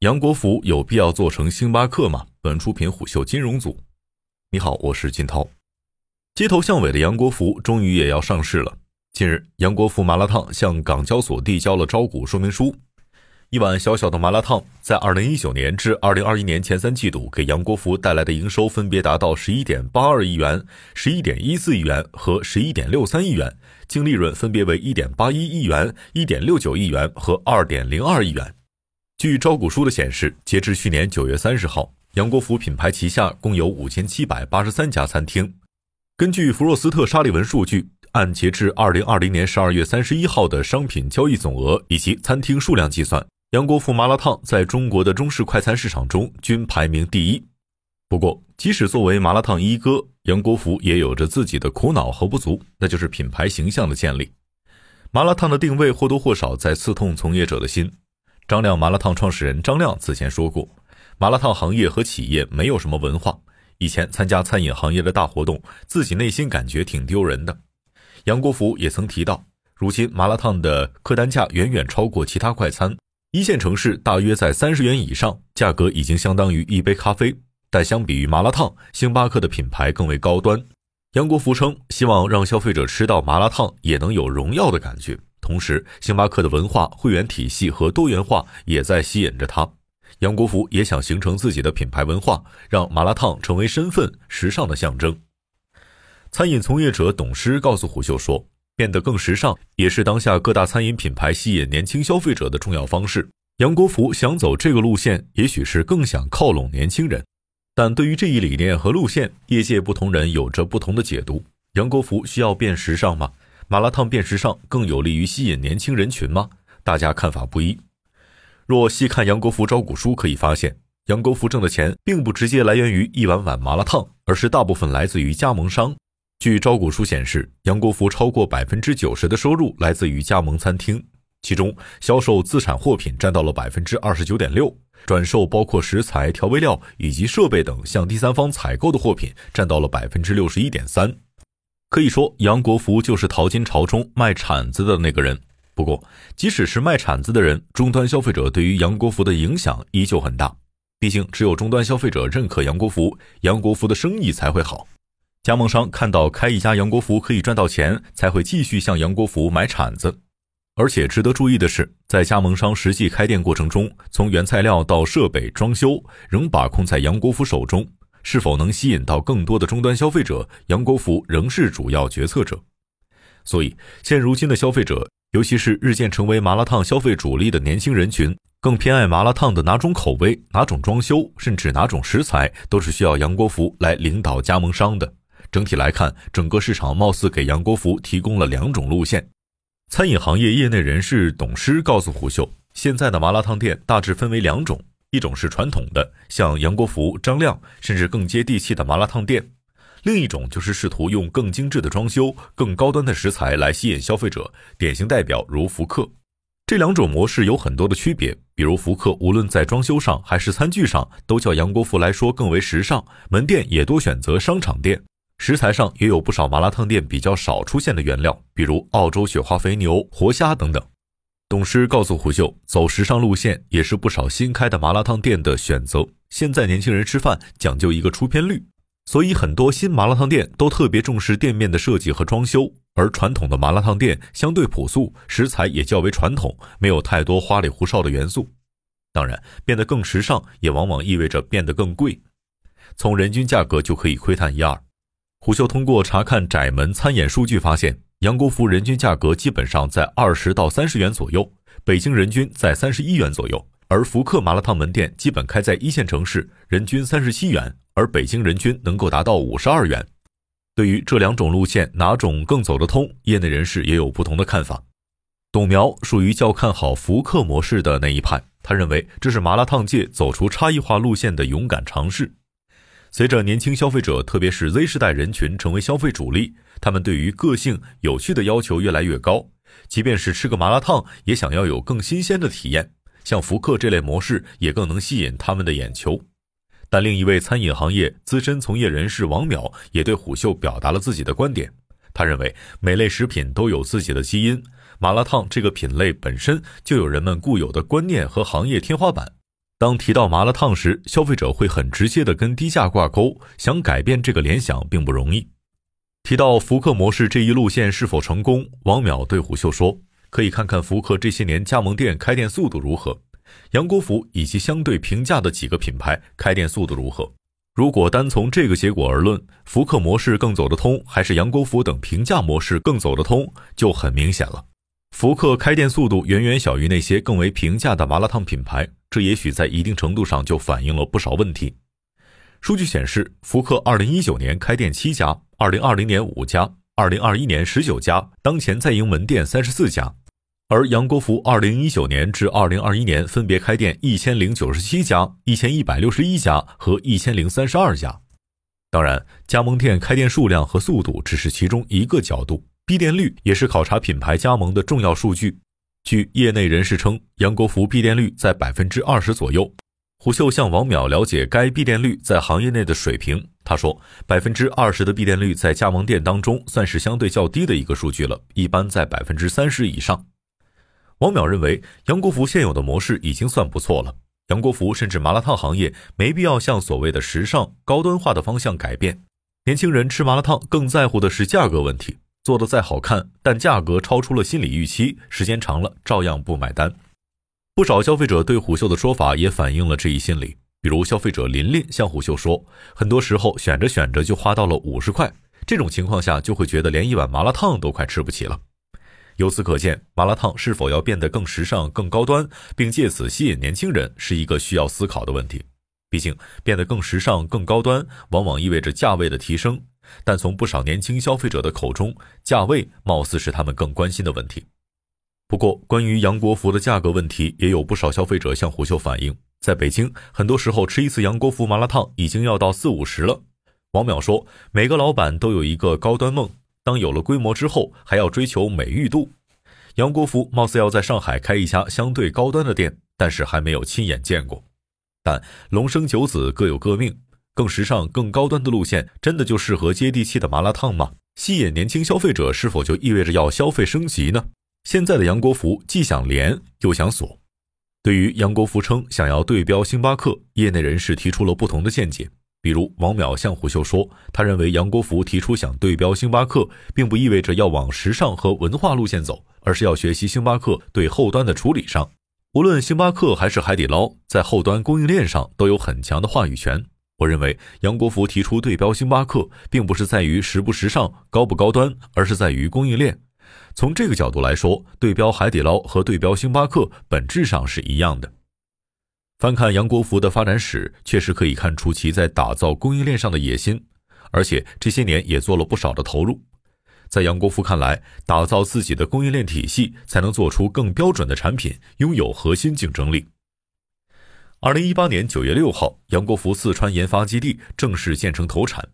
杨国福有必要做成星巴克吗？本出品虎嗅金融组。你好，我是金涛。街头巷尾的杨国福终于也要上市了。近日，杨国福麻辣烫向港交所递交了招股说明书。一碗小小的麻辣烫，在二零一九年至二零二一年前三季度，给杨国福带来的营收分别达到十一点八二亿元、十一点一四亿元和十一点六三亿元，净利润分别为一点八一亿元、一点六九亿元和二点零二亿元。据招股书的显示，截至去年九月三十号，杨国福品牌旗下共有五千七百八十三家餐厅。根据福若斯特沙利文数据，按截至二零二零年十二月三十一号的商品交易总额以及餐厅数量计算。杨国福麻辣烫在中国的中式快餐市场中均排名第一。不过，即使作为麻辣烫一哥，杨国福也有着自己的苦恼和不足，那就是品牌形象的建立。麻辣烫的定位或多或少在刺痛从业者的心。张亮麻辣烫创始人张亮此前说过，麻辣烫行业和企业没有什么文化。以前参加餐饮行业的大活动，自己内心感觉挺丢人的。杨国福也曾提到，如今麻辣烫的客单价远远超过其他快餐。一线城市大约在三十元以上，价格已经相当于一杯咖啡。但相比于麻辣烫，星巴克的品牌更为高端。杨国福称，希望让消费者吃到麻辣烫也能有荣耀的感觉。同时，星巴克的文化、会员体系和多元化也在吸引着他。杨国福也想形成自己的品牌文化，让麻辣烫成为身份、时尚的象征。餐饮从业者董诗告诉虎嗅说。变得更时尚，也是当下各大餐饮品牌吸引年轻消费者的重要方式。杨国福想走这个路线，也许是更想靠拢年轻人。但对于这一理念和路线，业界不同人有着不同的解读。杨国福需要变时尚吗？麻辣烫变时尚更有利于吸引年轻人群吗？大家看法不一。若细看杨国福招股书，可以发现，杨国福挣的钱并不直接来源于一碗碗麻辣烫，而是大部分来自于加盟商。据招股书显示，杨国福超过百分之九十的收入来自于加盟餐厅，其中销售自产货品占到了百分之二十九点六，转售包括食材、调味料以及设备等向第三方采购的货品占到了百分之六十一点三。可以说，杨国福就是淘金潮中卖铲子的那个人。不过，即使是卖铲子的人，终端消费者对于杨国福的影响依旧很大。毕竟，只有终端消费者认可杨国福，杨国福的生意才会好。加盟商看到开一家杨国福可以赚到钱，才会继续向杨国福买铲子。而且值得注意的是，在加盟商实际开店过程中，从原材料到设备装修，仍把控在杨国福手中。是否能吸引到更多的终端消费者，杨国福仍是主要决策者。所以，现如今的消费者，尤其是日渐成为麻辣烫消费主力的年轻人群，更偏爱麻辣烫的哪种口味、哪种装修，甚至哪种食材，都是需要杨国福来领导加盟商的。整体来看，整个市场貌似给杨国福提供了两种路线。餐饮行业业内人士董诗告诉胡秀，现在的麻辣烫店大致分为两种：一种是传统的，像杨国福、张亮，甚至更接地气的麻辣烫店；另一种就是试图用更精致的装修、更高端的食材来吸引消费者，典型代表如福客。这两种模式有很多的区别，比如福客无论在装修上还是餐具上，都较杨国福来说更为时尚，门店也多选择商场店。食材上也有不少麻辣烫店比较少出现的原料，比如澳洲雪花肥牛、活虾等等。董事告诉胡秀，走时尚路线也是不少新开的麻辣烫店的选择。现在年轻人吃饭讲究一个出片率，所以很多新麻辣烫店都特别重视店面的设计和装修，而传统的麻辣烫店相对朴素，食材也较为传统，没有太多花里胡哨的元素。当然，变得更时尚也往往意味着变得更贵，从人均价格就可以窥探一二。虎秀通过查看窄门餐饮数据发现，杨国福人均价格基本上在二十到三十元左右，北京人均在三十一元左右，而福客麻辣烫门店基本开在一线城市，人均三十七元，而北京人均能够达到五十二元。对于这两种路线哪种更走得通，业内人士也有不同的看法。董苗属于较看好福客模式的那一派，他认为这是麻辣烫界走出差异化路线的勇敢尝试。随着年轻消费者，特别是 Z 世代人群成为消费主力，他们对于个性、有趣的要求越来越高。即便是吃个麻辣烫，也想要有更新鲜的体验。像福客这类模式，也更能吸引他们的眼球。但另一位餐饮行业资深从业人士王淼也对虎嗅表达了自己的观点。他认为，每类食品都有自己的基因，麻辣烫这个品类本身就有人们固有的观念和行业天花板。当提到麻辣烫时，消费者会很直接的跟低价挂钩，想改变这个联想并不容易。提到福克模式这一路线是否成功，王淼对虎嗅说：“可以看看福克这些年加盟店开店速度如何，杨国福以及相对平价的几个品牌开店速度如何。如果单从这个结果而论，福克模式更走得通，还是杨国福等平价模式更走得通，就很明显了。”福克开店速度远远小于那些更为平价的麻辣烫品牌，这也许在一定程度上就反映了不少问题。数据显示，福克2019年开店七家，2020年五家，2021年十九家，当前在营门店三十四家。而杨国福2019年至2021年分别开店一千零九十七家、一千一百六十一家和一千零三十二家。当然，加盟店开店数量和速度只是其中一个角度。闭店率也是考察品牌加盟的重要数据。据业内人士称，杨国福闭店率在百分之二十左右。虎嗅向王淼了解该闭店率在行业内的水平，他说，百分之二十的闭店率在加盟店当中算是相对较低的一个数据了，一般在百分之三十以上。王淼认为，杨国福现有的模式已经算不错了。杨国福甚至麻辣烫行业没必要向所谓的时尚高端化的方向改变。年轻人吃麻辣烫更在乎的是价格问题。做的再好看，但价格超出了心理预期，时间长了照样不买单。不少消费者对虎嗅的说法也反映了这一心理。比如消费者琳琳向虎嗅说，很多时候选着选着就花到了五十块，这种情况下就会觉得连一碗麻辣烫都快吃不起了。由此可见，麻辣烫是否要变得更时尚、更高端，并借此吸引年轻人，是一个需要思考的问题。毕竟，变得更时尚、更高端，往往意味着价位的提升。但从不少年轻消费者的口中，价位貌似是他们更关心的问题。不过，关于杨国福的价格问题，也有不少消费者向虎嗅反映，在北京，很多时候吃一次杨国福麻辣烫已经要到四五十了。王淼说：“每个老板都有一个高端梦，当有了规模之后，还要追求美誉度。杨国福貌似要在上海开一家相对高端的店，但是还没有亲眼见过。但龙生九子各有各命。”更时尚、更高端的路线，真的就适合接地气的麻辣烫吗？吸引年轻消费者，是否就意味着要消费升级呢？现在的杨国福既想连又想锁。对于杨国福称想要对标星巴克，业内人士提出了不同的见解。比如王淼向虎嗅说，他认为杨国福提出想对标星巴克，并不意味着要往时尚和文化路线走，而是要学习星巴克对后端的处理上。无论星巴克还是海底捞，在后端供应链上都有很强的话语权。我认为杨国福提出对标星巴克，并不是在于时不时尚、高不高端，而是在于供应链。从这个角度来说，对标海底捞和对标星巴克本质上是一样的。翻看杨国福的发展史，确实可以看出其在打造供应链上的野心，而且这些年也做了不少的投入。在杨国福看来，打造自己的供应链体系，才能做出更标准的产品，拥有核心竞争力。二零一八年九月六号，杨国福四川研发基地正式建成投产。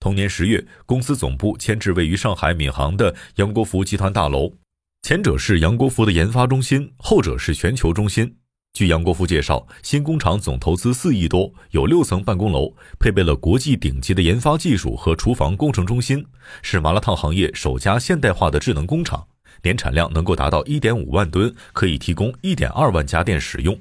同年十月，公司总部迁至位于上海闵行的杨国福集团大楼。前者是杨国福的研发中心，后者是全球中心。据杨国福介绍，新工厂总投资四亿多，有六层办公楼，配备了国际顶级的研发技术和厨房工程中心，是麻辣烫行业首家现代化的智能工厂，年产量能够达到一点五万吨，可以提供一点二万家店使用。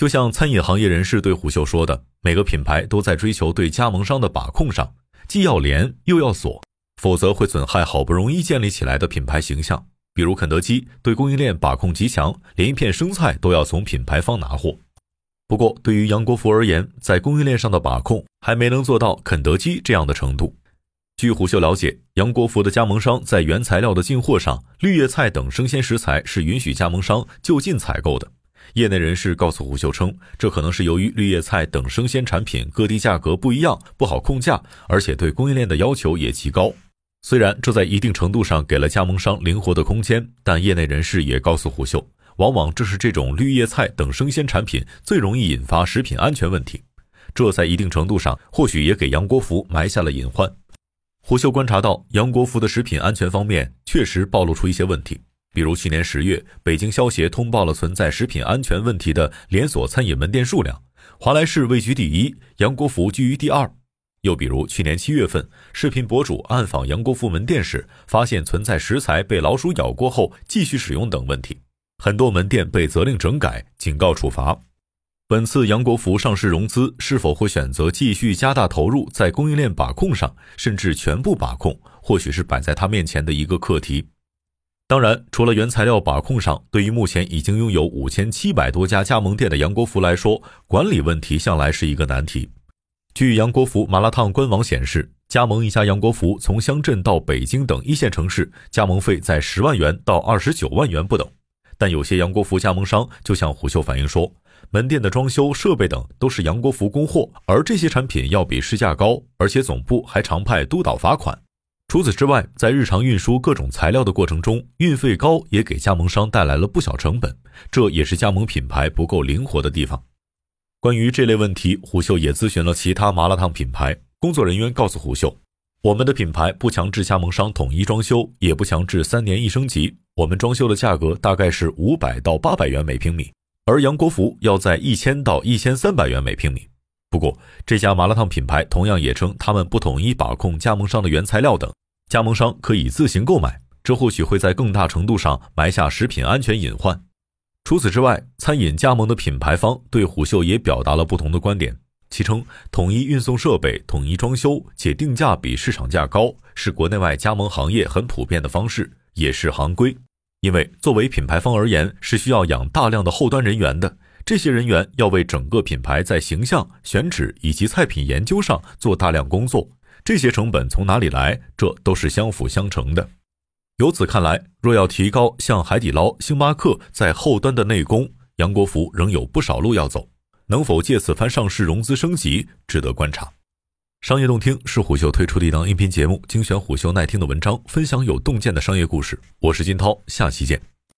就像餐饮行业人士对虎嗅说的，每个品牌都在追求对加盟商的把控上，既要连又要锁，否则会损害好不容易建立起来的品牌形象。比如肯德基对供应链把控极强，连一片生菜都要从品牌方拿货。不过，对于杨国福而言，在供应链上的把控还没能做到肯德基这样的程度。据虎嗅了解，杨国福的加盟商在原材料的进货上，绿叶菜等生鲜食材是允许加盟商就近采购的。业内人士告诉虎嗅称，这可能是由于绿叶菜等生鲜产品各地价格不一样，不好控价，而且对供应链的要求也极高。虽然这在一定程度上给了加盟商灵活的空间，但业内人士也告诉虎嗅，往往这是这种绿叶菜等生鲜产品最容易引发食品安全问题。这在一定程度上或许也给杨国福埋下了隐患。虎嗅观察到，杨国福的食品安全方面确实暴露出一些问题。比如去年十月，北京消协通报了存在食品安全问题的连锁餐饮门店数量，华莱士位居第一，杨国福居于第二。又比如去年七月份，视频博主暗访杨国福门店时，发现存在食材被老鼠咬过后继续使用等问题，很多门店被责令整改、警告处罚。本次杨国福上市融资是否会选择继续加大投入在供应链把控上，甚至全部把控，或许是摆在他面前的一个课题。当然，除了原材料把控上，对于目前已经拥有五千七百多家加盟店的杨国福来说，管理问题向来是一个难题。据杨国福麻辣烫官网显示，加盟一家杨国福从乡镇到北京等一线城市，加盟费在十万元到二十九万元不等。但有些杨国福加盟商就向虎嗅反映说，门店的装修、设备等都是杨国福供货，而这些产品要比市价高，而且总部还常派督导罚款。除此之外，在日常运输各种材料的过程中，运费高也给加盟商带来了不小成本，这也是加盟品牌不够灵活的地方。关于这类问题，虎嗅也咨询了其他麻辣烫品牌，工作人员告诉虎嗅，我们的品牌不强制加盟商统一装修，也不强制三年一升级，我们装修的价格大概是五百到八百元每平米，而杨国福要在一千到一千三百元每平米。不过，这家麻辣烫品牌同样也称，他们不统一把控加盟商的原材料等，加盟商可以自行购买，这或许会在更大程度上埋下食品安全隐患。除此之外，餐饮加盟的品牌方对虎嗅也表达了不同的观点，其称统一运送设备、统一装修且定价比市场价高，是国内外加盟行业很普遍的方式，也是行规。因为作为品牌方而言，是需要养大量的后端人员的。这些人员要为整个品牌在形象、选址以及菜品研究上做大量工作，这些成本从哪里来？这都是相辅相成的。由此看来，若要提高像海底捞、星巴克在后端的内功，杨国福仍有不少路要走。能否借此番上市融资升级，值得观察。商业洞听是虎嗅推出的一档音频节目，精选虎嗅耐听的文章，分享有洞见的商业故事。我是金涛，下期见。